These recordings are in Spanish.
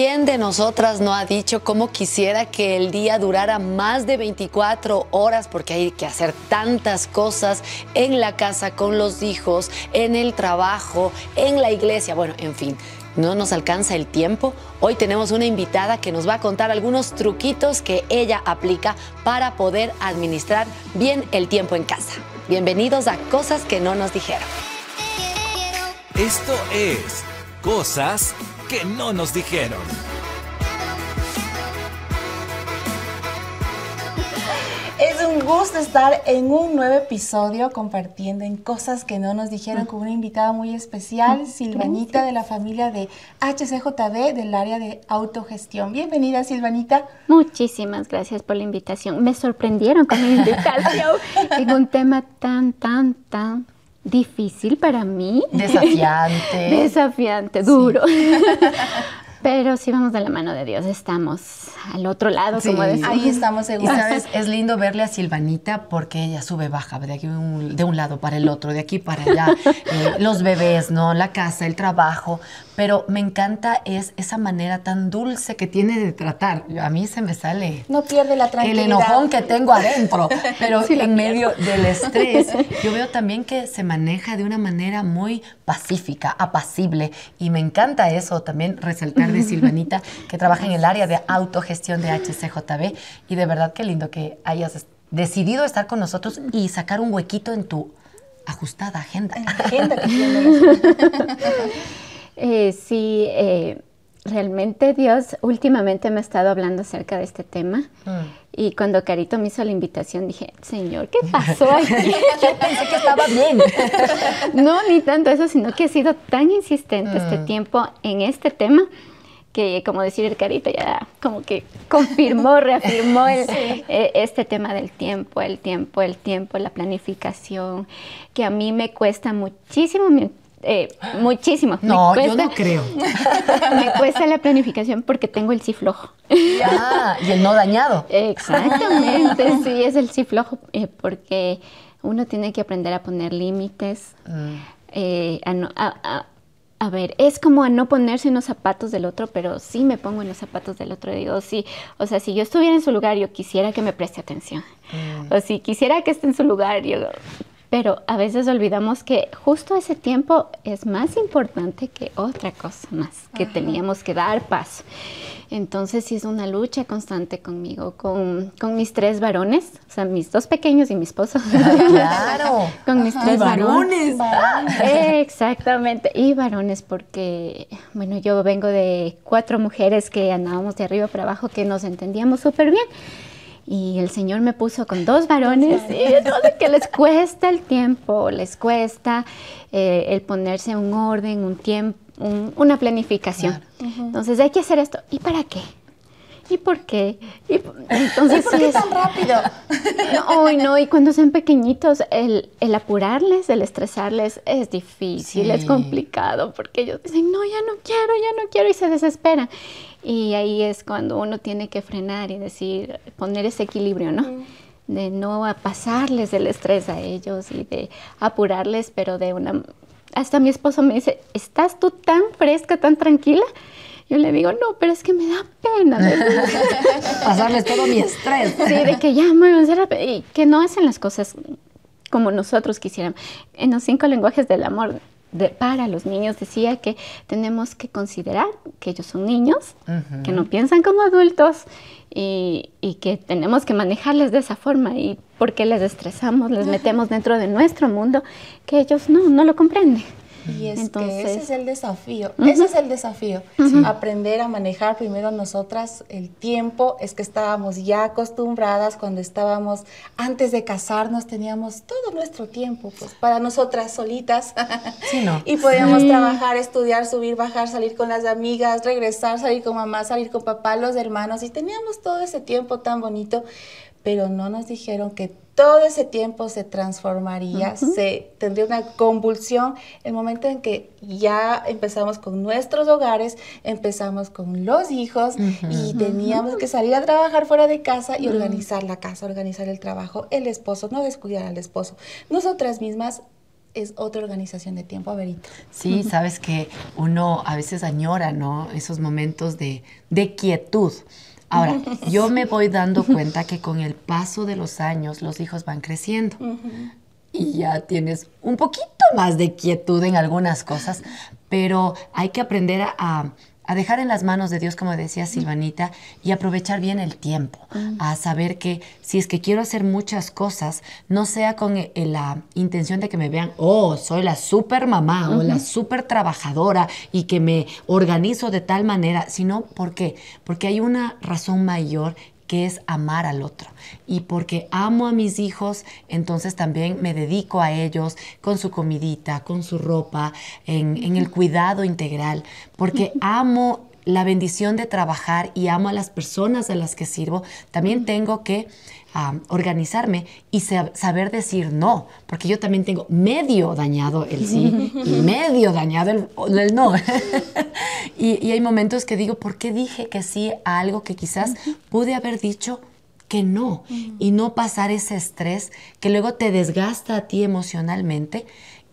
¿Quién de nosotras no ha dicho cómo quisiera que el día durara más de 24 horas porque hay que hacer tantas cosas en la casa con los hijos, en el trabajo, en la iglesia, bueno, en fin. No nos alcanza el tiempo. Hoy tenemos una invitada que nos va a contar algunos truquitos que ella aplica para poder administrar bien el tiempo en casa. Bienvenidos a Cosas que no nos dijeron. Esto es Cosas que no nos dijeron. Es un gusto estar en un nuevo episodio compartiendo en cosas que no nos dijeron con una invitada muy especial, Silvanita de la familia de HCJB del área de autogestión. Bienvenida, Silvanita. Muchísimas gracias por la invitación. Me sorprendieron con la invitación en un tema tan, tan, tan difícil para mí. Desafiante. Desafiante, duro. Pero si vamos de la mano de Dios, estamos al otro lado, como decimos. Ahí estamos Y seguros. sabes, es lindo verle a Silvanita porque ella sube, baja, de, aquí un- de un lado para el otro, de aquí para allá. Eh, los bebés, ¿no? La casa, el trabajo. Pero me encanta es esa manera tan dulce que tiene de tratar. A mí se me sale No pierde la el tranquilidad. enojón que tengo adentro, pero en medio del estrés, yo veo también que se maneja de una manera muy pacífica, apacible, y me encanta eso también resaltar de Silvanita, que trabaja en el área de autogestión de HCJB, y de verdad qué lindo que hayas decidido estar con nosotros y sacar un huequito en tu ajustada agenda. Agenda que tiene. Eh, sí, eh, realmente Dios últimamente me ha estado hablando acerca de este tema. Y cuando Carito me hizo la invitación, dije, Señor, ¿qué pasó aquí? Yo pensé que estaba bien. No, ni tanto eso, sino que he sido tan insistente este tiempo en este tema que, como decir el carito, ya como que confirmó, reafirmó el- eh, este tema del tiempo, el tiempo, el tiempo, la planificación, que a mí me cuesta muchísimo, eh, muchísimo. No, yo no creo. Me cuesta la planificación porque tengo el sí flojo. Ah, y el no dañado. Exactamente, sí, es el sí flojo, eh, porque uno tiene que aprender a poner límites, eh, a, no- a- a- a ver, es como a no ponerse en los zapatos del otro, pero sí me pongo en los zapatos del otro. Digo, sí, o sea, si yo estuviera en su lugar, yo quisiera que me preste atención. O si quisiera que esté en su lugar, yo... Pero a veces olvidamos que justo ese tiempo es más importante que otra cosa más, que teníamos que dar paso. Entonces sí es una lucha constante conmigo, con, con mis tres varones, o sea, mis dos pequeños y mi esposo. Claro. con mis tres varones. Exactamente, y varones porque, bueno, yo vengo de cuatro mujeres que andábamos de arriba para abajo, que nos entendíamos súper bien. Y el Señor me puso con dos varones, y entonces que les cuesta el tiempo, les cuesta eh, el ponerse un orden, un tiempo, una planificación. Entonces hay que hacer esto. ¿Y para qué? ¿Y por qué? Y entonces ¿Por sí qué es- tan rápido? no, y no, y cuando son pequeñitos, el, el apurarles, el estresarles es difícil, Sí. es complicado, porque ellos dicen, no, ya no quiero, ya no quiero, y se desesperan. Y ahí es cuando uno tiene que frenar y decir, poner ese equilibrio, ¿no? De no pasarles el estrés a ellos y de apurarles, pero de una... Hasta mi esposo me dice, ¿estás tú tan fresca, tan tranquila? Yo le digo, no, pero es que me da pena. Pasarles todo mi estrés. Sí, de que ya a y que no hacen las cosas como nosotros quisiéramos. En los cinco lenguajes del amor de- para los niños decía que tenemos que considerar que ellos son niños, que no piensan como adultos y, y que tenemos que manejarles de esa forma. Y porque les estresamos, les metemos dentro de nuestro mundo que ellos no, no lo comprenden. Y es que ese es el desafío, ese es el desafío, aprender a manejar primero nosotras el tiempo, es que estábamos ya acostumbradas cuando estábamos, antes de casarnos teníamos todo nuestro tiempo, pues para nosotras solitas, Sí, ¿no? y podíamos trabajar, estudiar, subir, bajar, salir con las amigas, regresar, salir con mamá, salir con papá, los hermanos, y teníamos todo ese tiempo tan bonito, pero no nos dijeron que todo ese tiempo se transformaría, se tendría una convulsión el momento en que ya empezamos con nuestros hogares, empezamos con los hijos y teníamos que salir a trabajar fuera de casa y organizar la casa, organizar el trabajo, el esposo, no descuidar al esposo. Nosotras mismas es otra organización de tiempo, Verita. Sí, sabes que uno a veces añora, ¿no? Esos momentos de, de quietud. Ahora, yo me voy dando cuenta que con el paso de los años los hijos van creciendo. Y ya tienes un poquito más de quietud en algunas cosas, pero hay que aprender a, a dejar en las manos de Dios, como decía Silvanita, y aprovechar bien el tiempo, a saber que si es que quiero hacer muchas cosas, no sea con eh, la intención de que me vean, oh, soy la super mamá o la super trabajadora y que me organizo de tal manera, sino porque porque hay una razón mayor que es amar al otro. Y porque amo a mis hijos, entonces también me dedico a ellos con su comidita, con su ropa, en, el cuidado integral, porque amo la bendición de trabajar y amo a las personas a las que sirvo, también tengo que organizarme y saber decir no, porque yo también tengo medio dañado el sí y medio dañado el, no. y, hay momentos que digo, ¿por qué dije que sí a algo que quizás pude haber dicho que no? Y no pasar ese estrés que luego te desgasta a ti emocionalmente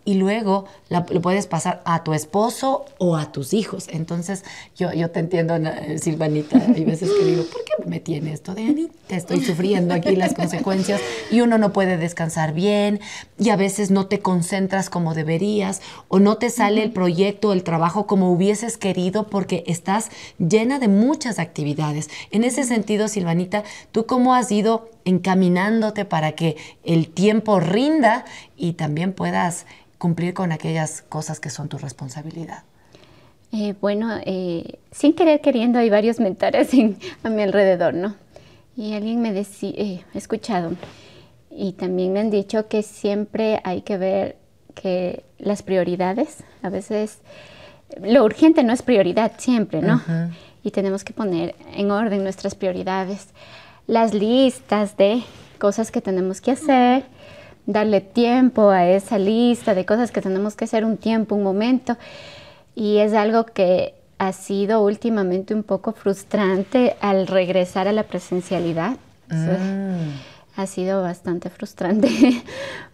y luego lo puedes pasar a tu esposo o a tus hijos. Entonces, yo, yo te entiendo, Silvanita, hay veces que digo, ¿por qué me tiene esto de Te Estoy sufriendo aquí las consecuencias y uno no puede descansar bien y a veces no te concentras como deberías o no te sale el proyecto, el trabajo como hubieses querido porque estás llena de muchas actividades. En ese sentido, Silvanita, ¿tú cómo has ido encaminándote para que el tiempo rinda y también puedas cumplir con aquellas cosas que son tu responsabilidad? Eh, bueno, eh, sin querer queriendo hay varios mentores a mi alrededor, ¿no? Y alguien me decía, eh, he escuchado, y también me han dicho que siempre hay que ver que las prioridades, a veces lo urgente no es prioridad siempre, ¿no? Y tenemos que poner en orden nuestras prioridades, las listas de cosas que tenemos que hacer darle tiempo a esa lista de cosas que tenemos que hacer un tiempo, un momento. Y es algo que ha sido últimamente un poco frustrante al regresar a la presencialidad. Mm. Ha sido bastante frustrante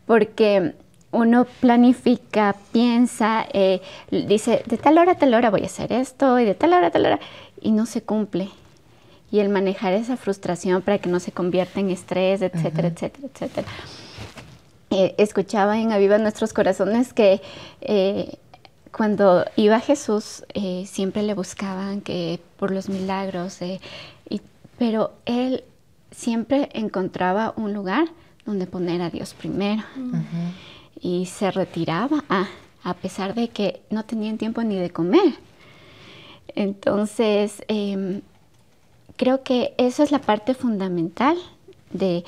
porque uno planifica, piensa, eh, dice, de tal hora a tal hora voy a hacer esto y de tal hora a tal hora, y no se cumple. Y el manejar esa frustración para que no se convierta en estrés, etcétera, etcétera, etcétera. Eh, escuchaba en Aviva Nuestros Corazones que eh, cuando iba Jesús eh, siempre le buscaban que por los milagros, pero él siempre encontraba un lugar donde poner a Dios primero y se retiraba a, pesar de que no tenían tiempo ni de comer. Entonces, em, creo que eso es la parte fundamental de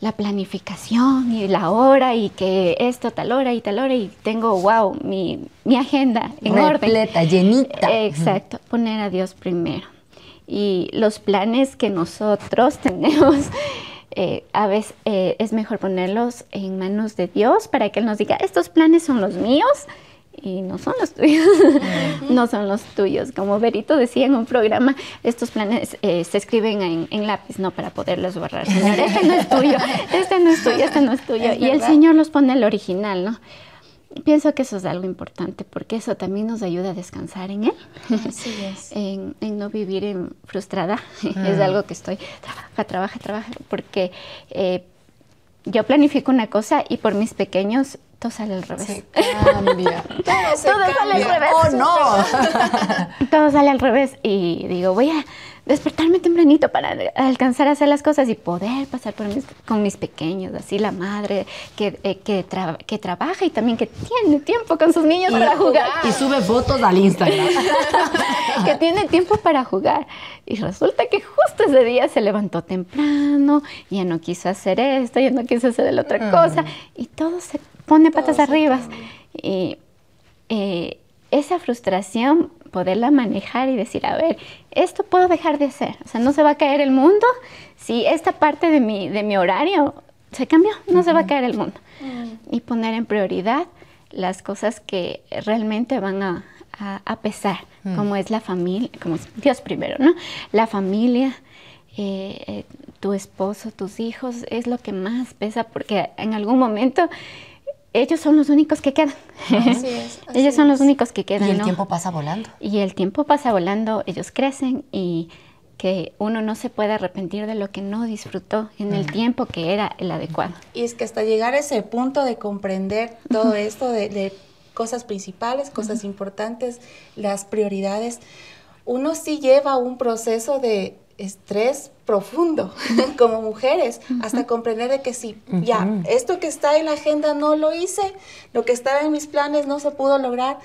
la planificación y la hora y que esto tal hora y tal hora y tengo, wow, mi, mi agenda en Repleta, llenita. Exacto, poner a Dios primero. Y los planes que nosotros tenemos, eh, a veces eh, es mejor ponerlos en manos de Dios para que Él nos diga, estos planes son los míos y no son los tuyos, no son los tuyos. Como Berito decía en un programa, estos planes eh, se escriben en, lápiz, no para poderlos borrar. Señor, este no es tuyo, este no es tuyo, este no es tuyo. y el Señor los pone el original, ¿no? Pienso que eso es algo importante porque eso también nos ayuda a descansar en Él, Así es. en, no vivir en frustrada. Es algo que estoy, trabaja, trabaja, trabaja, porque eh, yo planifico una cosa y por mis pequeños todo sale al revés. Se cambia. todo, sale al revés. Oh, no. todo sale al revés. Y digo, voy a despertarme tempranito para alcanzar a hacer las cosas y poder pasar por con mis pequeños, así la madre que, eh, que, que, trabaja y también que tiene tiempo con sus niños para jugar. Y sube fotos al Instagram. que tiene tiempo para jugar. Y resulta que justo ese día se levantó temprano, ya no quiso hacer esto, ya no quiso hacer la otra cosa, y todo se pone patas arriba. Y eh, esa frustración poderla manejar y decir, a ver, esto puedo dejar de hacer. O sea, no se va a caer el mundo si esta parte de mi, de mi horario se cambió, no se va a caer el mundo. Mm. Y poner en prioridad las cosas que realmente van a, a, pesar, mm. como es la familia, como es Dios primero, ¿no? La familia, eh, eh, tu esposo, tus hijos, es lo que más pesa porque en algún momento ellos son los únicos que quedan. Así es, así ellos son los únicos que quedan. Y el ¿no? tiempo pasa volando. Y el tiempo pasa volando, ellos crecen y que uno no se puede arrepentir de lo que no disfrutó en el tiempo que era el adecuado. Y es que hasta llegar a ese punto de comprender todo esto, de, de cosas principales, cosas importantes, las prioridades, uno sí lleva un proceso de estrés profundo como mujeres, hasta comprender de que sí, ya, esto que está en la agenda no lo hice, lo que estaba en mis planes no se pudo lograr,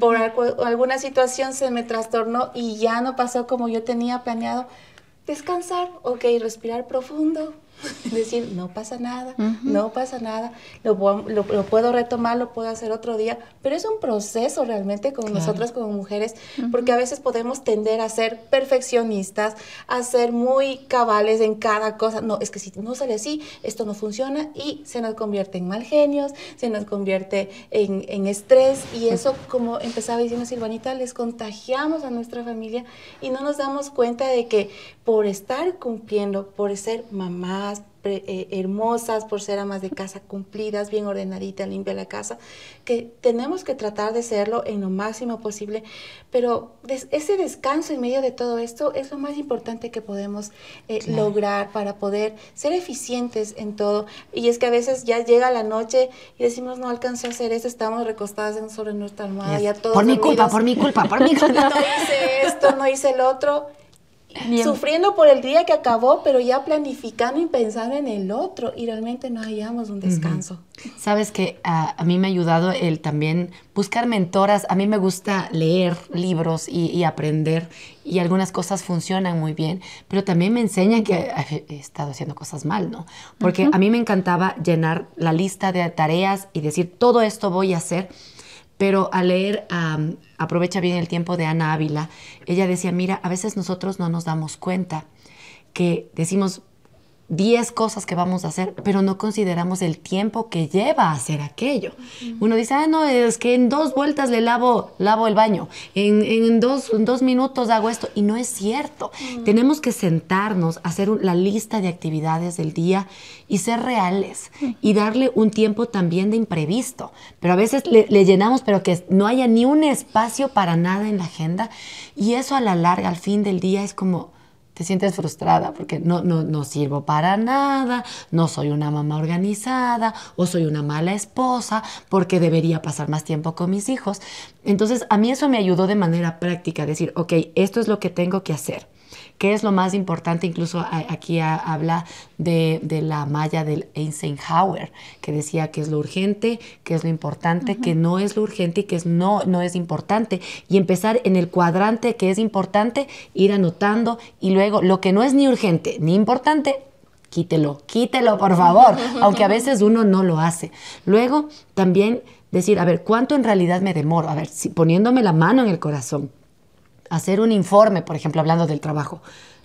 por algu- alguna situación se me trastornó y ya no pasó como yo tenía planeado. Descansar, ok, respirar profundo, decir, no pasa nada, no pasa nada, lo, pu- lo- lo puedo retomar, lo puedo hacer otro día, pero es un proceso realmente con nosotras como mujeres, porque a veces podemos tender a ser perfeccionistas, a ser muy cabales en cada cosa. No, es que si no sale así, esto no funciona y se nos convierte en mal genios, se nos convierte en, en estrés y eso, como empezaba diciendo Silvanita, les contagiamos a nuestra familia y no nos damos cuenta de que por estar cumpliendo, por ser mamás, pre- eh, hermosas, por ser amas de casa cumplidas, bien ordenadita, limpia la casa, que tenemos que tratar de serlo en lo máximo posible, pero des- ese descanso en medio de todo esto es lo más importante que podemos eh, lograr para poder ser eficientes en todo. Y es que a veces ya llega la noche y decimos, no alcancé a hacer esto, estamos recostadas en- sobre nuestra almohada, Es, ya todos por mi culpa, por mi culpa, por mi no culpa. hice esto, no hice el otro. Bien. Sufriendo por el día que acabó, pero ya planificando y pensando en el otro y realmente no hallamos un descanso. Sabes que a, a mí me ha ayudado el también buscar mentoras. A mí me gusta leer libros y, y aprender y algunas cosas funcionan muy bien, pero también me enseñan que eh, he estado haciendo cosas mal, ¿no? Porque a mí me encantaba llenar la lista de tareas y decir, todo esto voy a hacer. Pero al leer Aprovecha bien el tiempo de Ana Ávila, ella decía, mira, a veces nosotros no nos damos cuenta que decimos 10 cosas que vamos a hacer, pero no consideramos el tiempo que lleva hacer aquello. Uno dice, ah, no, es que en dos vueltas le lavo, lavo el baño, en, en dos, en dos minutos hago esto, y no es cierto. Tenemos que sentarnos, hacer un- la lista de actividades del día y ser reales y darle un tiempo también de imprevisto. Pero a veces le, le llenamos, pero que no haya ni un espacio para nada en la agenda, y eso a la larga, al fin del día, es como te sientes frustrada porque no, no, no sirvo para nada, no soy una mamá organizada o soy una mala esposa porque debería pasar más tiempo con mis hijos. Entonces a mí eso me ayudó de manera práctica, decir, ok, esto es lo que tengo que hacer. ¿Qué es lo más importante? Incluso aquí habla de, de la malla del Eisenhower, que decía que es lo urgente, que es lo importante, que no es lo urgente y que es no, no es importante. Y empezar en el cuadrante que es importante, ir anotando y luego lo que no es ni urgente ni importante, quítelo, quítelo por favor, aunque a veces uno no lo hace. Luego también decir, a ver, ¿cuánto en realidad me demoro? A ver, si poniéndome la mano en el corazón, hacer un informe, por ejemplo, hablando del trabajo.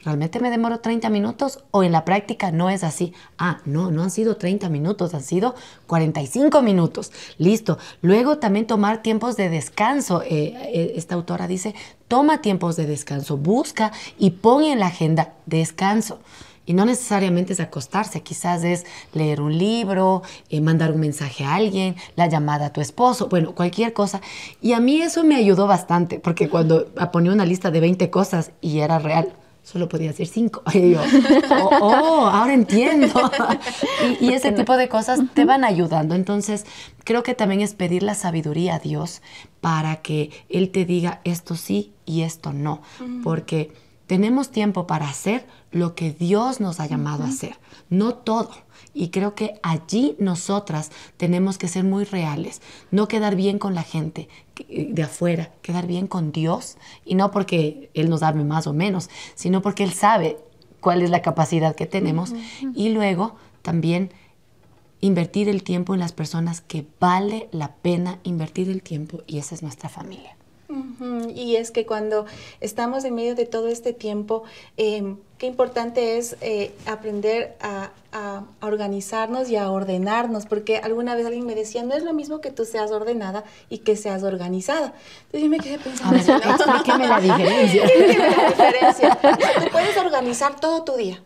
¿Realmente me demoro 30 minutos o en la práctica no es así? Ah, no, no han sido 30 minutos, han sido 45 minutos. Listo. Luego también tomar tiempos de descanso. Eh, eh, esta autora dice, toma tiempos de descanso, busca y pon en la agenda descanso. Y no necesariamente es acostarse, quizás es leer un libro, eh, mandar un mensaje a alguien, la llamada a tu esposo, bueno, cualquier cosa. Y a mí eso me ayudó bastante, porque cuando ponía una lista de 20 cosas y era real, solo podía decir 5. Y yo, oh, oh, ahora entiendo. y, y ese tipo de cosas te van ayudando. Entonces, creo que también es pedir la sabiduría a Dios para que Él te diga esto sí y esto no. Porque tenemos tiempo para hacer lo que Dios nos ha llamado a hacer, no todo. Y creo que allí nosotras tenemos que ser muy reales, no quedar bien con la gente que- de afuera, quedar bien con Dios, y no porque Él nos ame más o menos, sino porque Él sabe cuál es la capacidad que tenemos. Y luego también invertir el tiempo en las personas que vale la pena invertir el tiempo, y esa es nuestra familia. Y es que cuando estamos en medio de todo este tiempo, eh, qué importante es eh, aprender a, a- a organizarnos y a ordenarnos, porque alguna vez alguien me decía, no es lo mismo que tú seas ordenada y que seas organizada. Entonces yo me quedé pensando, explíqueme la diferencia. Explíqueme la diferencia. Tú puedes organizar todo tu día,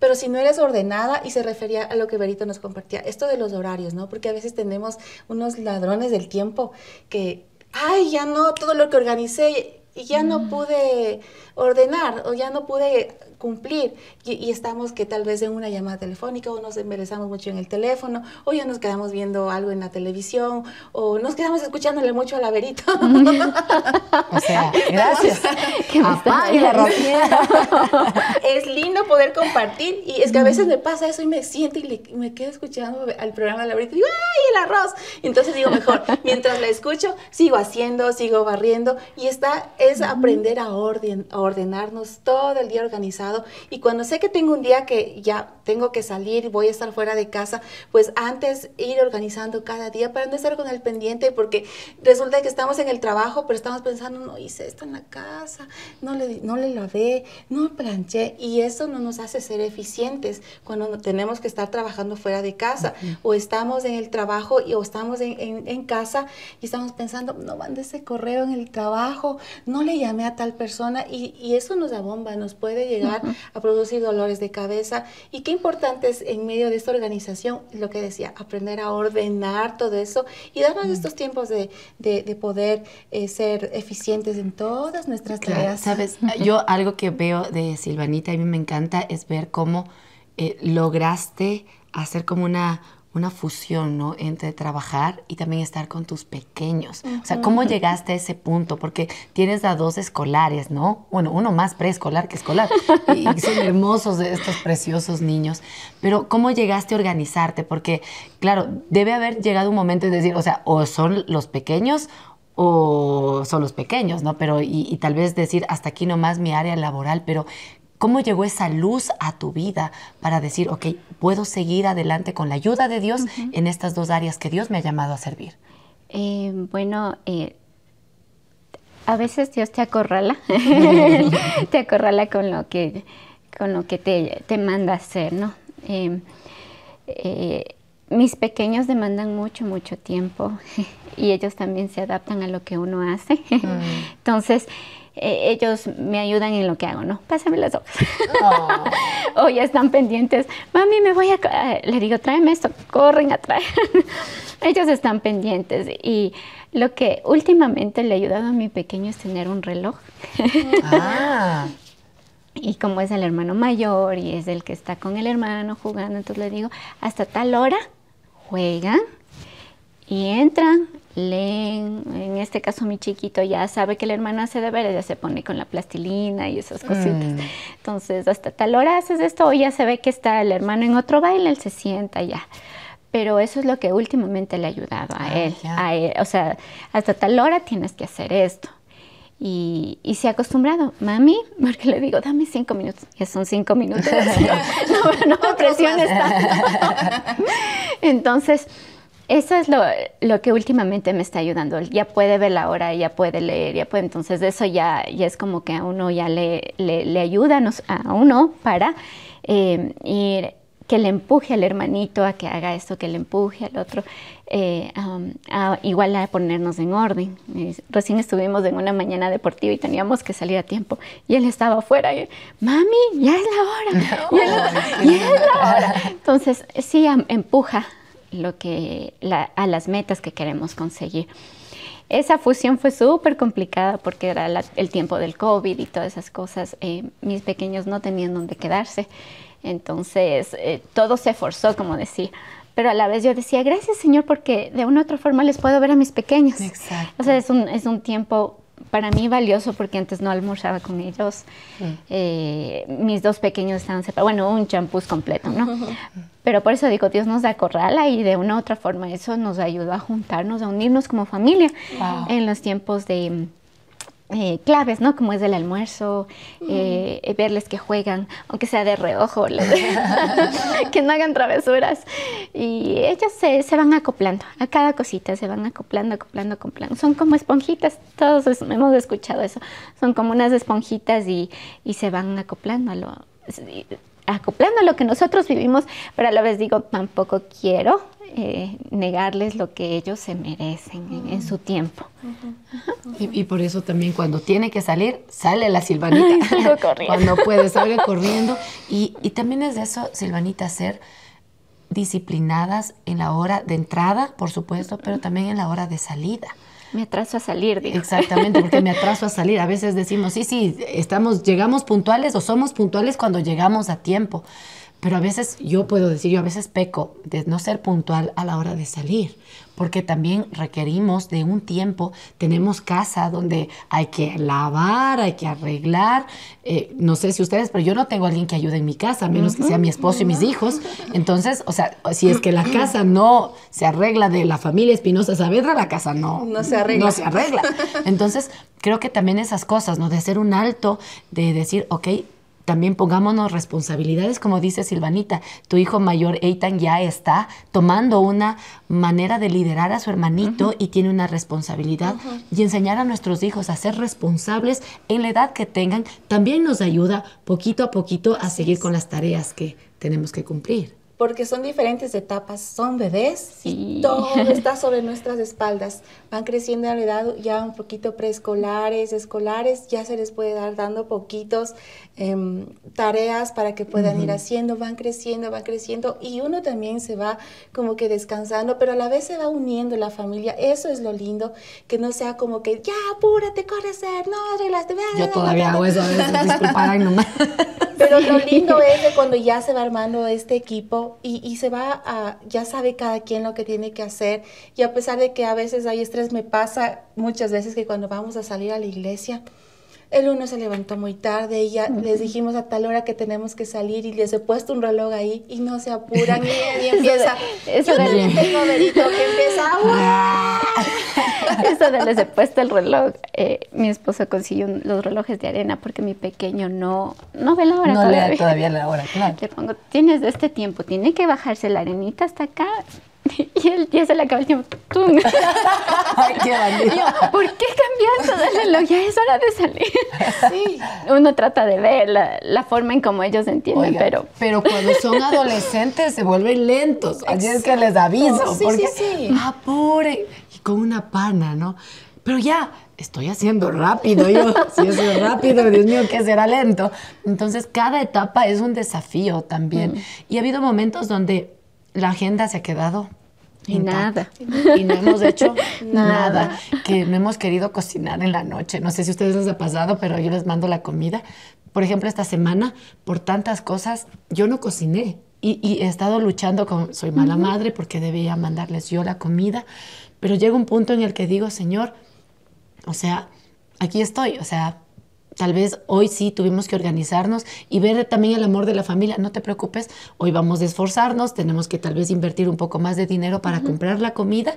pero si no eres ordenada, y se refería a lo que Berito nos compartía, esto de los horarios, ¿no? Porque a veces tenemos unos ladrones del tiempo que, ay, ya no, todo lo que organicé y ya no mm. pude ordenar o ya no pude cumplir y, estamos que tal vez en una llamada telefónica o nos embelezamos mucho en el teléfono o ya nos quedamos viendo algo en la televisión o nos quedamos escuchándole mucho a la verita. o sea, gracias. es lindo poder compartir y es que a veces me pasa eso y me siento y me quedo escuchando al programa de la verita y digo, ¡ay, el arroz! Y entonces digo, mejor, mientras la escucho, sigo haciendo, sigo barriendo y esta es aprender a, orden, a ordenarnos todo el día organizado. Y cuando sé que tengo un día que ya tengo que salir, voy a estar fuera de casa, pues antes ir organizando cada día para no estar con el pendiente porque resulta que estamos en el trabajo, pero estamos pensando, no hice esto en la casa, no le, no le lavé, no planché y eso no nos hace ser eficientes cuando tenemos que estar trabajando fuera de casa. O estamos en el trabajo y, o estamos en, en, casa y estamos pensando, no mande ese correo en el trabajo, no le llamé a tal persona y, y eso nos abomba, nos puede llegar a producir dolores de cabeza. Y qué importante es en medio de esta organización, lo que decía, aprender a ordenar todo eso y darnos estos tiempos de, de, poder eh, ser eficientes en todas nuestras tareas. Sabes, yo algo que veo de Silvanita, a mí me encanta, es ver cómo eh, lograste hacer como una una fusión, ¿no? Entre trabajar y también estar con tus pequeños. O sea, ¿cómo llegaste a ese punto? Porque tienes a dos escolares, ¿no? Bueno, uno más preescolar que escolar. Y son hermosos estos preciosos niños. Pero ¿cómo llegaste a organizarte? Porque, claro, debe haber llegado un momento de decir, o sea, o son los pequeños o son los pequeños, ¿no? Pero, y, y tal vez decir, hasta aquí nomás mi área laboral, pero ¿Cómo llegó esa luz a tu vida para decir, ok, puedo seguir adelante con la ayuda de Dios en estas dos áreas que Dios me ha llamado a servir? Eh, bueno, eh, a veces Dios te acorrala, te acorrala con lo que, con lo que te, te manda hacer, ¿no? Eh, mis pequeños demandan mucho, mucho tiempo y ellos también se adaptan a lo que uno hace. Mm. Entonces, eh, ellos me ayudan en lo que hago, ¿no? Pásame las hojas. Oh. o ya están pendientes. Mami, me voy a... Eh, le digo, tráeme esto. Corren a traer. ellos están pendientes. Y lo que últimamente le ha ayudado a mi pequeño es tener un reloj. ah. Y como es el hermano mayor y es el que está con el hermano jugando, entonces le digo, hasta tal hora juegan y entran leen, en este caso mi chiquito ya sabe que el hermano hace deberes, ya se pone con la plastilina y esas cositas. Mm. Entonces, hasta tal hora haces esto, o ya se ve que está el hermano en otro baile, él se sienta ya. Pero eso es lo que últimamente le ha ayudado a, ah, él, O sea, hasta tal hora tienes que hacer esto. Y, y, se ha acostumbrado, mami, porque le digo, dame cinco minutos, ya son cinco minutos, no, no me presiones tanto. Entonces, eso es lo, que últimamente me está ayudando. Ya puede ver la hora, ya puede leer, ya puede. Entonces, eso ya, ya es como que a uno ya le, le, ayuda a uno para eh, ir, que le empuje al hermanito a que haga esto, que le empuje al otro, eh, igual a ponernos en orden. recién estuvimos en una mañana deportiva y teníamos que salir a tiempo y él estaba afuera y, mami, ya es la hora, ya, es la hora. Entonces, sí, empuja lo que, a las metas que queremos conseguir. Esa fusión fue súper complicada porque era el tiempo del COVID y todas esas cosas. Eh, mis pequeños no tenían dónde quedarse. Entonces, eh, todo se forzó, como decir. Pero a la vez yo decía, gracias Señor, porque de una u otra forma les puedo ver a mis pequeños. Exacto. O sea, es un, es un tiempo para mí valioso porque antes no almorzaba con ellos. Mm. Eh, mis dos pequeños estaban separados. Bueno, un champús completo, ¿no? Pero por eso digo, Dios nos da corrala y de una u otra forma eso nos ayudó a juntarnos, a unirnos como familia en los tiempos de eh, claves, ¿no? Como es el almuerzo, eh, eh, verles que juegan, aunque sea de reojo, que no hagan travesuras. Y ellos se, se, van acoplando a cada cosita, se van acoplando, acoplando, acoplando. Son como esponjitas, todos hemos escuchado eso. Son como unas esponjitas y, y se van acoplando a lo, acoplando a lo que nosotros vivimos, pero a la vez digo, tampoco quiero eh, negarles lo que ellos se merecen en, su tiempo. Y, por eso también cuando tiene que salir, sale la Silvanita. cuando puede, salga corriendo. Y, y también es de eso, Silvanita, ser disciplinadas en la hora de entrada, por supuesto, pero también en la hora de salida. Me atraso a salir, digo. Exactamente, porque me atraso a salir. A veces decimos, sí, sí, estamos, llegamos puntuales o somos puntuales cuando llegamos a tiempo. Pero a veces yo puedo decir, yo a veces peco de no ser puntual a la hora de salir, porque también requerimos de un tiempo. Tenemos casa donde hay que lavar, hay que arreglar. Eh, no sé si ustedes, pero yo no tengo a alguien que ayude en mi casa, a menos que sea mi esposo y mis hijos. Entonces, o sea, si es que la casa no se arregla de la familia Espinosa Saavedra, la casa no, no se arregla. No se arregla. Entonces, creo que también esas cosas, ¿no? De hacer un alto, de decir, ok, también pongámonos responsabilidades, como dice Silvanita, tu hijo mayor Eitan ya está tomando una manera de liderar a su hermanito y tiene una responsabilidad y enseñar a nuestros hijos a ser responsables en la edad que tengan también nos ayuda poquito a poquito a seguir con las tareas que tenemos que cumplir. Porque son diferentes etapas, son bebés y todo está sobre nuestras espaldas. Van creciendo a la edad ya un poquito preescolares, escolares, ya se les puede dar dando poquitos em, tareas para que puedan ir haciendo, van creciendo, van creciendo y uno también se va como que descansando, pero a la vez se va uniendo la familia. Eso es lo lindo, que no sea como que ya apúrate, corre hacer, no arreglas. Yo todavía hago eso nomás. Pero lo lindo es de cuando ya se va armando este equipo y, se va a, ya sabe cada quien lo que tiene que hacer. Y a pesar de que a veces hay estrés, me pasa muchas veces que cuando vamos a salir a la iglesia, el uno se levantó muy tarde y ya les dijimos a tal hora que tenemos que salir y les he puesto un reloj ahí y no se apuran y, empieza. Eso Yo también tengo verito que empieza. eso de les he puesto el reloj. Eh, mi esposo consiguió los relojes de arena porque mi pequeño no, no ve la hora. No todavía. todavía la hora, claro. Le pongo, tienes de este tiempo, tiene que bajarse la arenita hasta acá Y él ya se le acaba el tiempo. Ay, qué ¿Por qué cambiaste de reloj? Ya es hora de salir. Sí. Uno trata de ver la, forma en cómo ellos entienden, pero... Pero cuando son adolescentes se vuelven lentos. Así es que les aviso. Sí, porque, sí, sí. Apure. Y con una pana, ¿no? Pero ya, estoy haciendo rápido. Yo, si eso es rápido, Dios mío, ¿qué será lento? Entonces, cada etapa es un desafío también. Mm. Y ha habido momentos donde la agenda se ha quedado y nada. Y no hemos hecho nada. Que no hemos querido cocinar en la noche. No sé si a ustedes les ha pasado, pero yo les mando la comida. Por ejemplo, esta semana, por tantas cosas, yo no cociné. Y, he estado luchando con, soy mala madre porque debía mandarles yo la comida. Pero llega un punto en el que digo, Señor, o sea, aquí estoy. O sea, Tal vez hoy sí tuvimos que organizarnos y ver también el amor de la familia. No te preocupes, hoy vamos a esforzarnos, tenemos que tal vez invertir un poco más de dinero para comprar la comida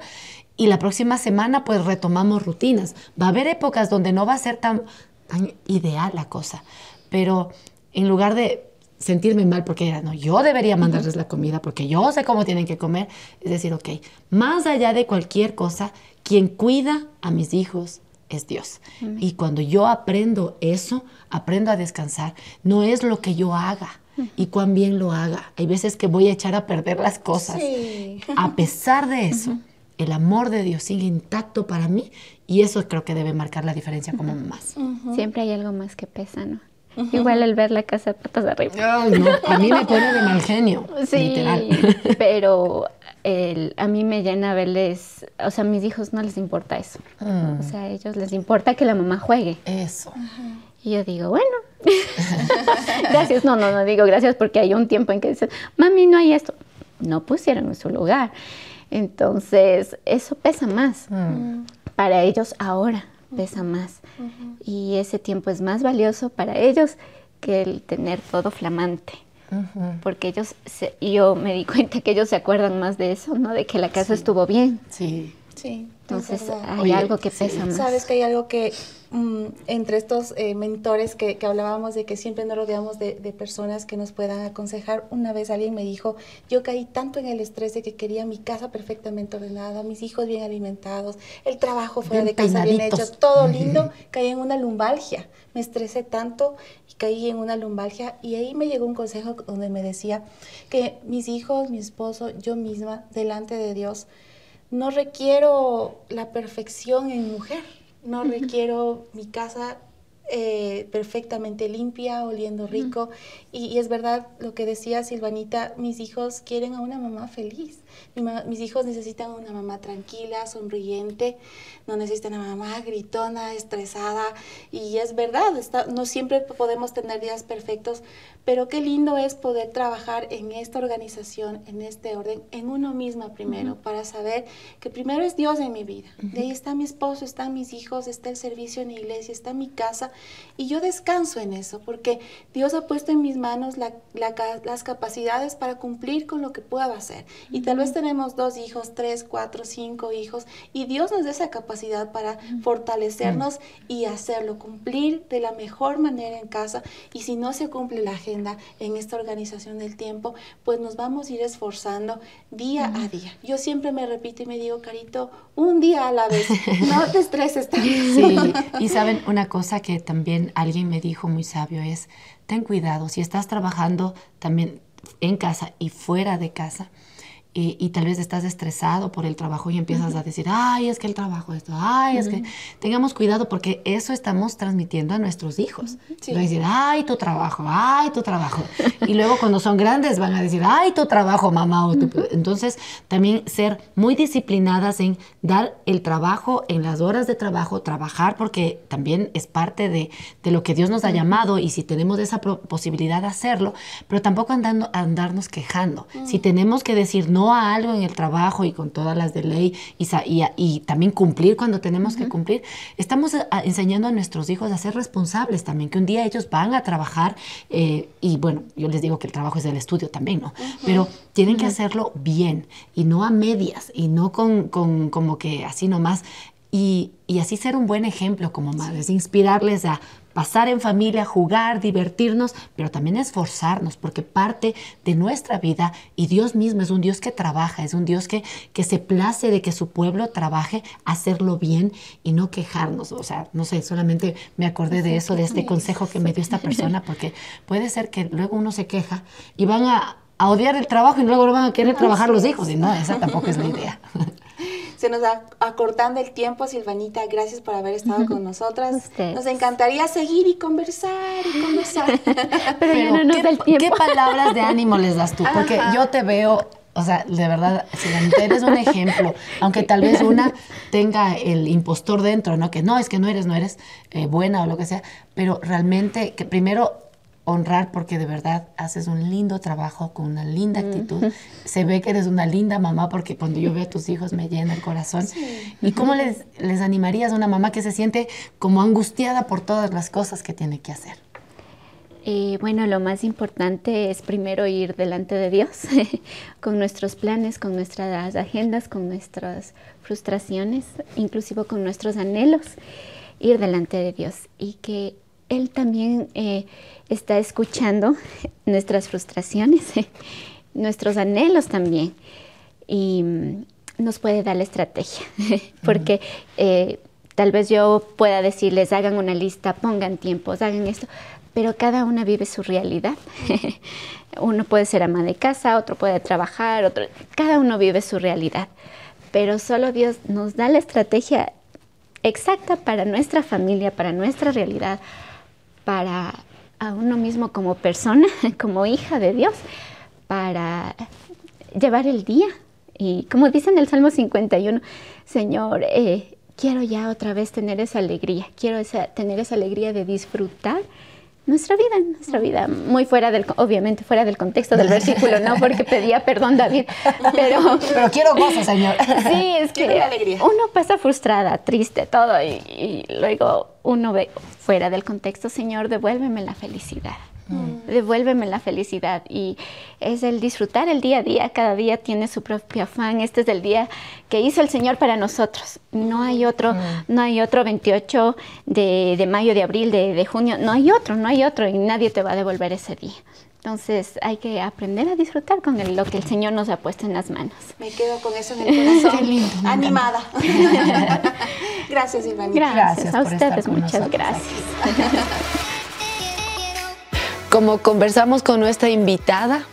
y la próxima semana pues retomamos rutinas. Va a haber épocas donde no va a ser tan, tan ideal la cosa, pero en lugar de sentirme mal porque no, yo debería mandarles la comida porque yo sé cómo tienen que comer, es decir, ok, más allá de cualquier cosa, quien cuida a mis hijos, es Dios. Y cuando yo aprendo eso, aprendo a descansar. No es lo que yo haga y cuán bien lo haga. Hay veces que voy a echar a perder las cosas. A pesar de eso, el amor de Dios sigue intacto para mí y eso creo que debe marcar la diferencia como más. Siempre hay algo más que pesa, ¿no? Igual el ver la casa de patas arriba. a mí me pone de mal genio, sí, literal. Pero a mí me llena verles, o sea, a mis hijos no les importa eso. Mm. O sea, a ellos les importa que la mamá juegue. Eso. Y yo digo, bueno, gracias. No, no, no digo gracias porque hay un tiempo en que dicen, mami, no hay esto. No pusieron en su lugar. Entonces, eso pesa más. Mm. Para ellos ahora pesa más. Y ese tiempo es más valioso para ellos que el tener todo flamante. Porque ellos, yo me di cuenta que ellos se acuerdan más de eso, ¿no? De que la casa estuvo bien. Sí. Sí. Entonces hay Oye, algo que pesa más. Sabes que hay algo que mm, entre estos eh, mentores que, que hablábamos de que siempre nos rodeamos de, de personas que nos puedan aconsejar. Una vez alguien me dijo, yo caí tanto en el estrés de que quería mi casa perfectamente ordenada, mis hijos bien alimentados, el trabajo fuera Bien de casa bien peinaditos. hecho, todo lindo, caí en una lumbalgia. Me estresé tanto y caí en una lumbalgia y ahí me llegó un consejo donde me decía que mis hijos, mi esposo, yo misma, delante de Dios, no requiero la perfección en mujer, no requiero mi casa eh, perfectamente limpia, oliendo rico. Y, y es verdad lo que decía Silvanita, mis hijos quieren a una mamá feliz. Mi mis hijos necesitan una mamá tranquila, sonriente, no necesitan una mamá gritona, estresada. Y es verdad, está- no siempre podemos tener días perfectos, pero qué lindo es poder trabajar en esta organización, en este orden, en uno misma primero, para saber que primero es Dios en mi vida. De ahí está mi esposo, están mis hijos, está el servicio en la iglesia, está mi casa. Y yo descanso en eso, porque Dios ha puesto en mis manos la- la las capacidades para cumplir con lo que pueda hacer. Y tal vez tenemos dos hijos, tres, cuatro, cinco hijos, y Dios nos da esa capacidad para fortalecernos y hacerlo, cumplir de la mejor manera en casa. Y si no se cumple la agenda en esta organización del tiempo, pues nos vamos a ir esforzando día a día. Yo siempre me repito y me digo, Carito, un día a la vez, no te estreses tanto. Sí, y saben, una cosa que también alguien me dijo muy sabio es, ten cuidado, si estás trabajando también en casa y fuera de casa, y, y tal vez estás estresado por el trabajo y empiezas a decir, ay, es que el trabajo esto, ay, es que tengamos cuidado porque eso estamos transmitiendo a nuestros hijos. Sí. Van a decir, ay, tu trabajo, ay, tu trabajo. Y luego cuando son grandes van a decir, ay, tu trabajo, mamá. o tu-". Entonces, también ser muy disciplinadas en dar el trabajo en las horas de trabajo, trabajar porque también es parte de, de lo que Dios nos ha llamado y si tenemos esa posibilidad de hacerlo, pero tampoco andando, andarnos quejando. Si tenemos que decir no a algo en el trabajo y con todas las de ley y, y, también cumplir cuando tenemos que cumplir, estamos a- a- enseñando a nuestros hijos a ser responsables también, que un día ellos van a trabajar eh, y bueno, yo les digo que el trabajo es el estudio también, ¿no? Pero tienen que hacerlo bien y no a medias y no con, con como que así nomás. Y, y así ser un buen ejemplo como madres, inspirarles a pasar en familia, jugar, divertirnos, pero también esforzarnos, porque parte de nuestra vida, y Dios mismo es un Dios que trabaja, es un Dios que, que se place de que su pueblo trabaje, hacerlo bien y no quejarnos. O sea, no sé, solamente me acordé de eso, de este consejo que me dio esta persona, porque puede ser que luego uno se queja y van a, a odiar el trabajo y luego no van a querer trabajar los hijos, y no, esa tampoco es la idea. Se nos va acortando el tiempo, Silvanita. Gracias por haber estado con nosotras. Ustedes. Nos encantaría seguir y conversar y conversar. Pero, ya no nos ¿qué, da el tiempo. ¿qué palabras de ánimo les das tú? Porque Ajá. yo te veo, o sea, de verdad, Silanita, eres un ejemplo. Aunque tal vez una tenga el impostor dentro, ¿no? Que no, es que no eres, no eres eh, buena o lo que sea. Pero realmente, que primero honrar porque de verdad haces un lindo trabajo con una linda actitud. Se ve que eres una linda mamá porque cuando yo veo a tus hijos me llena el corazón. ¿Y cómo les, les animarías a una mamá que se siente como angustiada por todas las cosas que tiene que hacer? Eh, bueno, lo más importante es primero ir delante de Dios con nuestros planes, con nuestras agendas, con nuestras frustraciones, inclusive con nuestros anhelos, ir delante de Dios y que Él también eh, está escuchando nuestras frustraciones, nuestros anhelos también y mm, nos puede dar la estrategia, porque eh, tal vez yo pueda decirles, hagan una lista, pongan tiempos, hagan esto, pero cada una vive su realidad. uno puede ser ama de casa, otro puede trabajar, otro, cada uno vive su realidad, pero solo Dios nos da la estrategia exacta para nuestra familia, para nuestra realidad, para a uno mismo como persona, como hija de Dios, para llevar el día. Y como dice en el Salmo 51, Señor, eh, quiero ya otra vez tener esa alegría, quiero tener esa alegría de disfrutar nuestra vida, nuestra vida, muy fuera del, obviamente fuera del contexto del versículo, no porque pedía perdón David, pero Pero quiero gozo, señor. sí, es que Quiero alegría. uno pasa frustrada, triste, todo, y, y luego uno ve fuera del contexto, Señor, devuélveme la felicidad. Mm. Devuélveme la felicidad y es el disfrutar el día a día. Cada día tiene su propio afán. Este es el día que hizo el Señor para nosotros. No hay otro, mm. no hay otro 28 de, mayo, de abril, de, junio. No hay otro, no hay otro y nadie te va a devolver ese día. Entonces hay que aprender a disfrutar con lo que el Señor nos ha puesto en las manos. Me quedo con eso en el corazón. Animada. gracias, Iván. Gracias, a ustedes, muchas gracias. Como conversamos con nuestra invitada,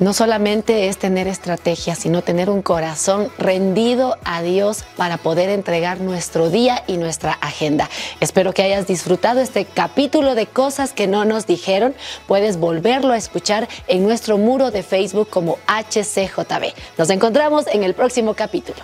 no solamente es tener estrategia, sino tener un corazón rendido a Dios para poder entregar nuestro día y nuestra agenda. Espero que hayas disfrutado este capítulo de cosas que no nos dijeron. Puedes volverlo a escuchar en nuestro muro de Facebook como HCJB. Nos encontramos en el próximo capítulo.